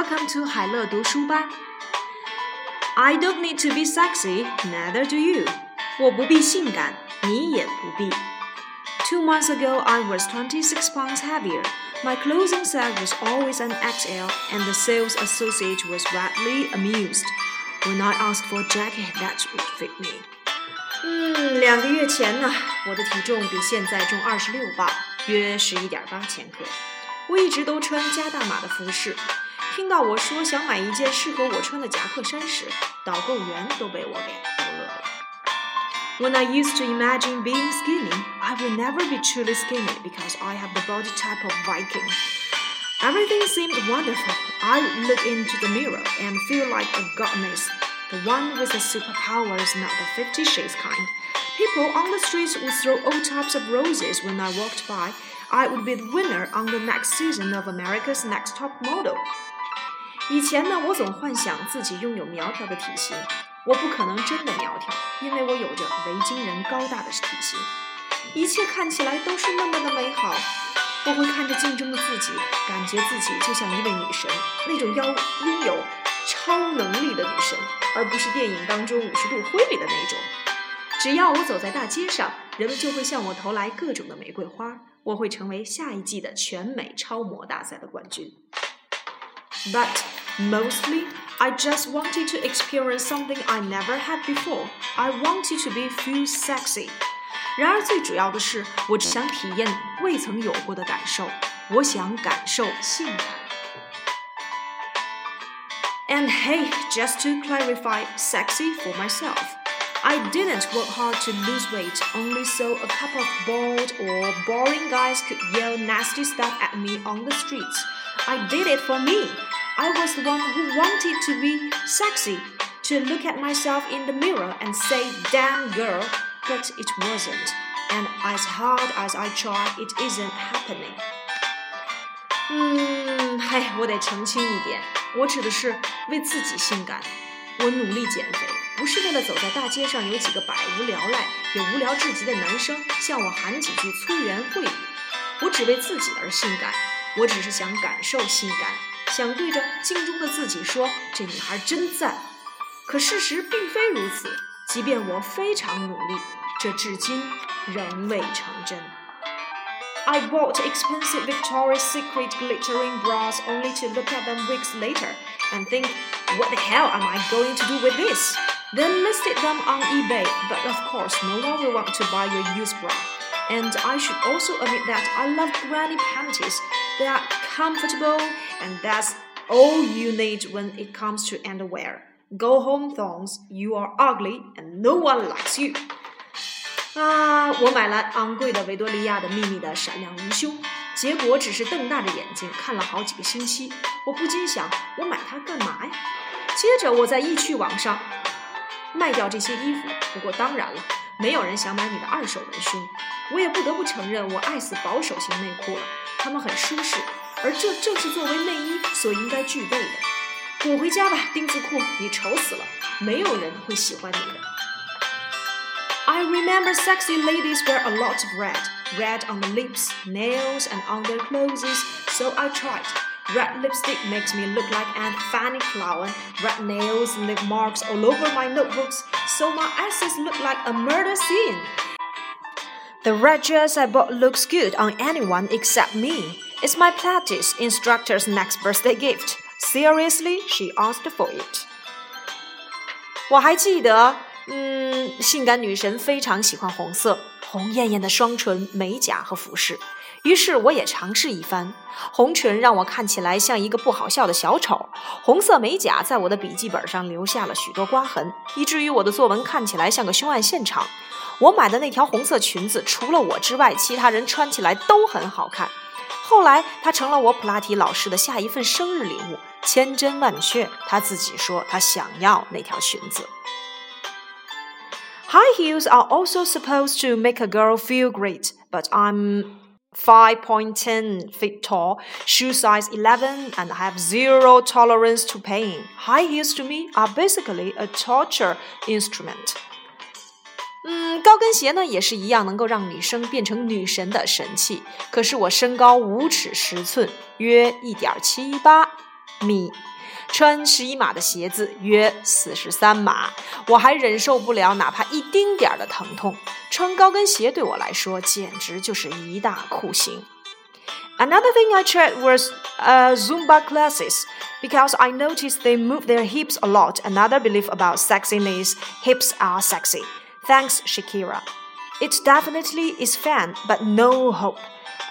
Welcome to 海乐读书吧。I don't need to be sexy, neither do you. 我不必性感，你也不必。Two months ago, I was 26 pounds heavier. My clothing set was always an XL, and the sales associate was widely amused when I asked for a jacket that would fit me. 嗯，两个月前呢，我的体重比现在重二十六磅，约十一点八千克。我一直都穿加大码的服饰。 听到我说想买一件适合我穿的夹克衫时，导购员都被我给逗乐了。When I used to imagine being skinny, I would never be truly skinny because I have the body type of Viking. Everything seemed wonderful. I would look into the mirror and feel like a goddess, the one with the superpowers, not the Fifty Shades kind. People on the streets would throw all types of roses when I walked by. I would be the winner on the next season of America's Next Top Model. 以前呢，我总幻想自己拥有苗条的体型。我不可能真的苗条，因为我有着维京人高大的体型。一切看起来都是那么的美好。我会看着镜中的自己，感觉自己就像一位女神，那种要拥有超能力的女神，而不是电影当中五十度灰里的那种。只要我走在大街上，人们就会向我投来各种的玫瑰花。我会成为下一季的全美超模大赛的冠军。But mostly, I just wanted to experience something I never had before. I wanted to be feel sexy. 然而最主要的是，我只想体验未曾有过的感受。我想感受性感。And hey, just to clarify, sexy for myself. I didn't work hard to lose weight, only so a couple of bored or boring guys could yell nasty stuff at me on the streets. I did it for me. I was the one who wanted to be sexy, to look at myself in the mirror and say, damn girl, but it wasn't. And as hard as I try, it isn't happening. 嗯，嗨，我得澄清一点，我指的是为自己性感。我努力减肥，不是为了走在大街上有几个百无聊赖也无聊至极的男生向我喊几句粗言秽语。我只为自己而性感，我只是想感受性感。 想对着镜中的自己说：“这女孩真赞。”可事实并非如此。即便我非常努力，这至今仍未成真。I bought expensive Victoria's Secret glittering bras only to look at them weeks later and think, what the hell am I going to do with this? Then listed them on eBay, but of course no one will want to buy your used bra. And I should also admit that I love granny panties. They are comfortable, and that's all you need when it comes to underwear. Go home, thongs. You are ugly, and no one likes you. 啊，我买了昂贵的维多利亚的秘密的闪亮鱼胸，结果只是瞪大着眼睛看了好几个星期。我不禁想，我买它干嘛呀？接着我在易趣网上卖掉这些衣服。不过当然了。没有人想买你的二手文胸，我也不得不承认，我爱死保守型内裤了。它们很舒适，而这正是作为内衣所应该具备的。滚回家吧，丁字裤，你丑死了，没有人会喜欢你的。I remember sexy ladies wear a lot of red, red on the lips, nails, and on their clothes, so I tried. Red lipstick makes me look like an Fanny Clown. Red nails leave marks all over my notebooks, so my essays look like a murder scene. The red dress I bought looks good on anyone except me. It's my Pilates instructor's next birthday gift. Seriously, she asked for it. 我还记得，嗯，性感女神非常喜欢红色，红艳艳的双唇、美甲和服饰。于是我也尝试一番，红唇让我看起来像一个不好笑的小丑，红色美甲在我的笔记本上留下了许多刮痕，以至于我的作文看起来像个凶案现场。我买的那条红色裙子，除了我之外，其他人穿起来都很好看。后来，它成了我普拉提老师的下一份生日礼物，千真万确。他自己说他想要那条裙子。High heels are also supposed to make a girl feel great, but I'm 5.10 feet tall, shoe size 11, and have zero tolerance to pain. High heels to me are basically a torture instrument. 嗯，高跟鞋呢也是一样，能够让女生变成女神的神器。可是我身高五尺十寸，约一点七八米， 穿十一码的鞋子约四十三码。我还忍受不了哪怕一丁点儿的疼痛。穿高跟鞋对我来说简直就是一大酷刑。Another thing I tried was uh, Zumba classes because I noticed they move their hips a lot. Another belief about sexiness hips are sexy. Thanks, Shakira. It definitely is fun, but no hope.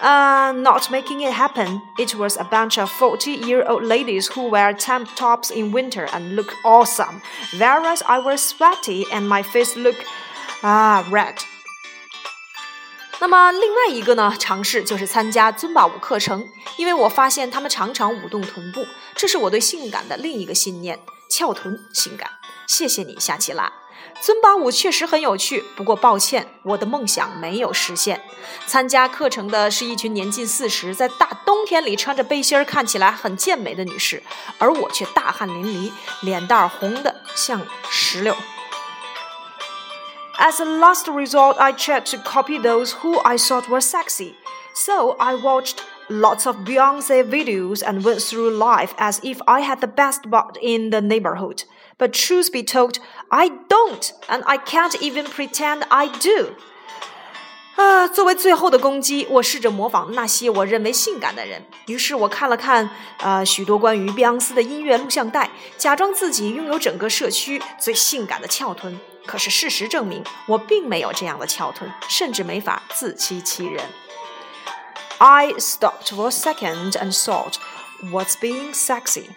Uh, not making it happen. It was a bunch of 40 year old ladies who wear tank tops in winter and look awesome, whereas I was sweaty and my face looked ah, red. 那么另外一个呢，尝试就是参加尊巴舞课程，因为我发现他们常常舞动臀部，这是我对性感的另一个信念：翘臀性感。谢谢你，夏奇拉。 尊巴舞确实很有趣，不过抱歉，我的梦想没有实现。参加课程的是一群年近四十，在大冬天里穿着背心儿看起来很健美的女士，而我却大汗淋漓，脸蛋儿红的像石榴。As a last resort, I tried to copy those who I thought were sexy. So I watched lots of Beyonce videos and went through life as if I had the best butt in the neighborhood. But truth be told, I don't, and I can't even pretend I do. 啊，作为最后的攻击，我试着模仿那些我认为性感的人。于是我看了看，呃，许多关于碧昂斯的音乐录像带，假装自己拥有整个社区最性感的翘臀。可是事实证明，我并没有这样的翘臀，甚至没法自欺欺人。 I stopped for a second and thought, "What's being sexy?"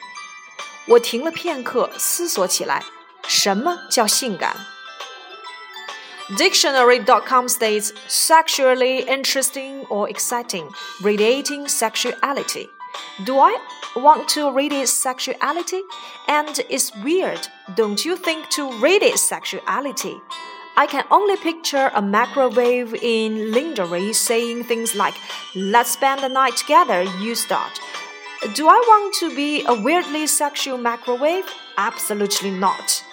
我停了片刻，思索起来，什么叫性感？Dictionary.com states sexually interesting or exciting, radiating sexuality. Do I want to radiate sexuality? And it's weird, don't you think, to radiate sexuality? I can only picture a microwave in lingerie saying things like, Let's spend the night together, you start. Do I want to be a weirdly sexual microwave? Absolutely not.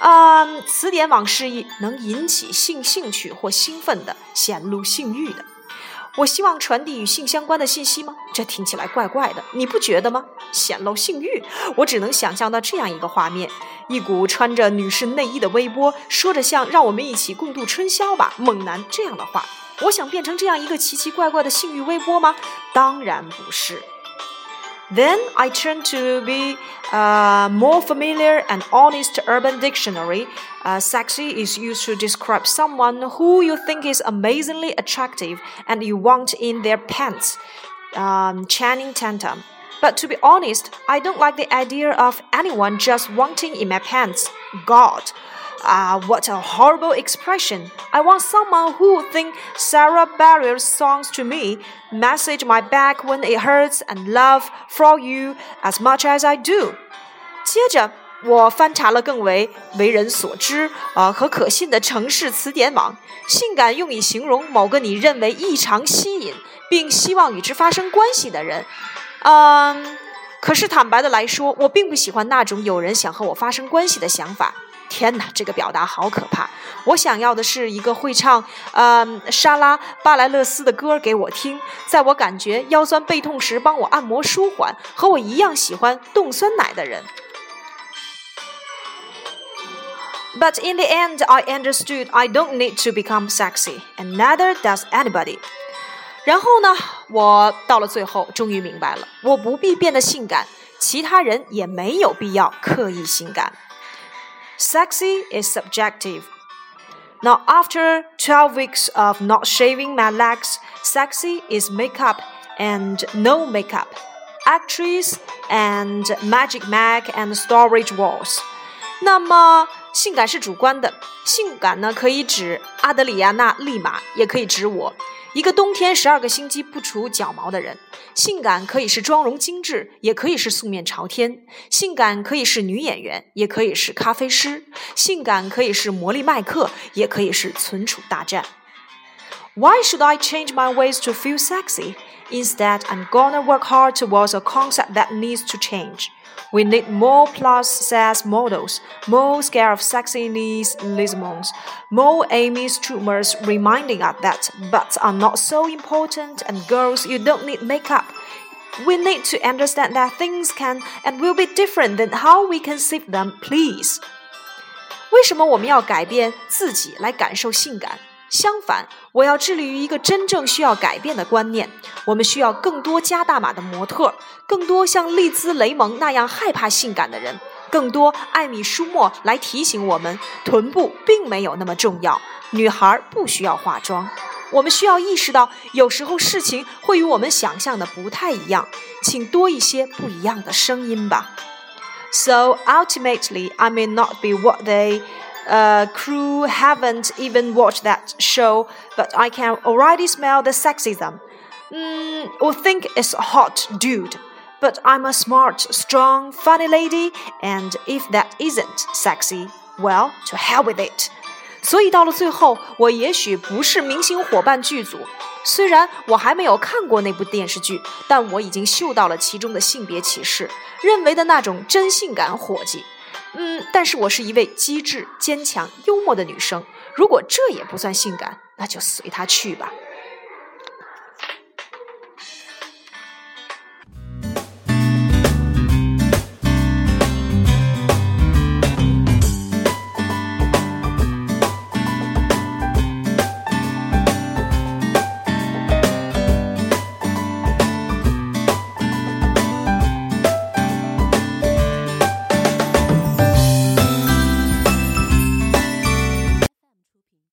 嗯、um,，词典网示意能引起性兴趣或兴奋的，显露性欲的。我希望传递与性相关的信息吗？ 这听起来怪怪的，你不觉得吗？显露性欲，我只能想象到这样一个画面：一股穿着女士内衣的微波，说着像“让我们一起共度春宵吧，猛男”这样的话。我想变成这样一个奇奇怪怪的性欲微波吗？当然不是。Then I turn to be a more familiar and honest urban dictionary. Uh, sexy is used to describe someone who you think is amazingly attractive and you want in their pants. um, Channing Tatum. But to be honest, I don't like the idea of anyone just wanting in my pants. God. Ah, uh, what a horrible expression. I want someone who would think Sara Bareilles' songs to me, message my back when it hurts, and love for you as much as I do. 接着，我翻查了更为为人所知啊和可信的城市词典网，性感用以形容某个你认为异常吸引、并希望与之发生关系的人。嗯，可是坦白的来说，我并不喜欢那种有人想和我发生关系的想法。天哪，这个表达好可怕！我想要的是一个会唱呃莎拉巴莱勒斯的歌给我听，在我感觉腰酸背痛时帮我按摩舒缓，和我一样喜欢冻酸奶的人。But in the end, I understood I don't need to become sexy, and neither does anybody. 然后呢，我到了最后终于明白了，我不必变得性感，其他人也没有必要刻意性感。Sexy is subjective. Now, after 12 weeks of not shaving my legs, sexy is makeup and no makeup, actress and Magic Mike and Storage Wars. 那么，性感是主观的，性感呢可以指阿德里亚娜·利马，也可以指我。一个冬天十二个星期不除脚毛的人，性感可以是妆容精致，也可以是素面朝天；性感可以是女演员，也可以是咖啡师；性感可以是魔力麦克，也可以是存储大战。Why should I change my ways to feel sexy? Instead, I'm gonna work hard towards a concept that needs to change. We need more plus size models, more scale of sexiness Liz Lemons, more Amy Schumers reminding us that butts are not so important and girls, you don't need makeup. We need to understand that things can and will be different than how we conceive them, please. 为什么我们要改变自己来感受性感？相反，我要致力于一个真正需要改变的观念。我们需要更多加大码的模特，更多像丽兹·雷蒙那样害怕性感的人，更多艾米·舒默来提醒我们，臀部并没有那么重要，女孩不需要化妆。我们需要意识到，有时候事情会与我们想象的不太一样，请多一些不一样的声音吧。So ultimately, I may not be what they uh, crew haven't even watched that show, but I can already smell the sexism. Mm, or think it's a hot dude. But I'm a smart, strong, funny lady, and if that isn't sexy, well, to hell with it. 所以到了最后，我也许不是明星伙伴剧组。虽然我还没有看过那部电视剧，但我已经嗅到了其中的性别歧视，认为的那种真性感伙计。 嗯，但是我是一位机智、坚强、幽默的女生。如果这也不算性感，那就随她去吧。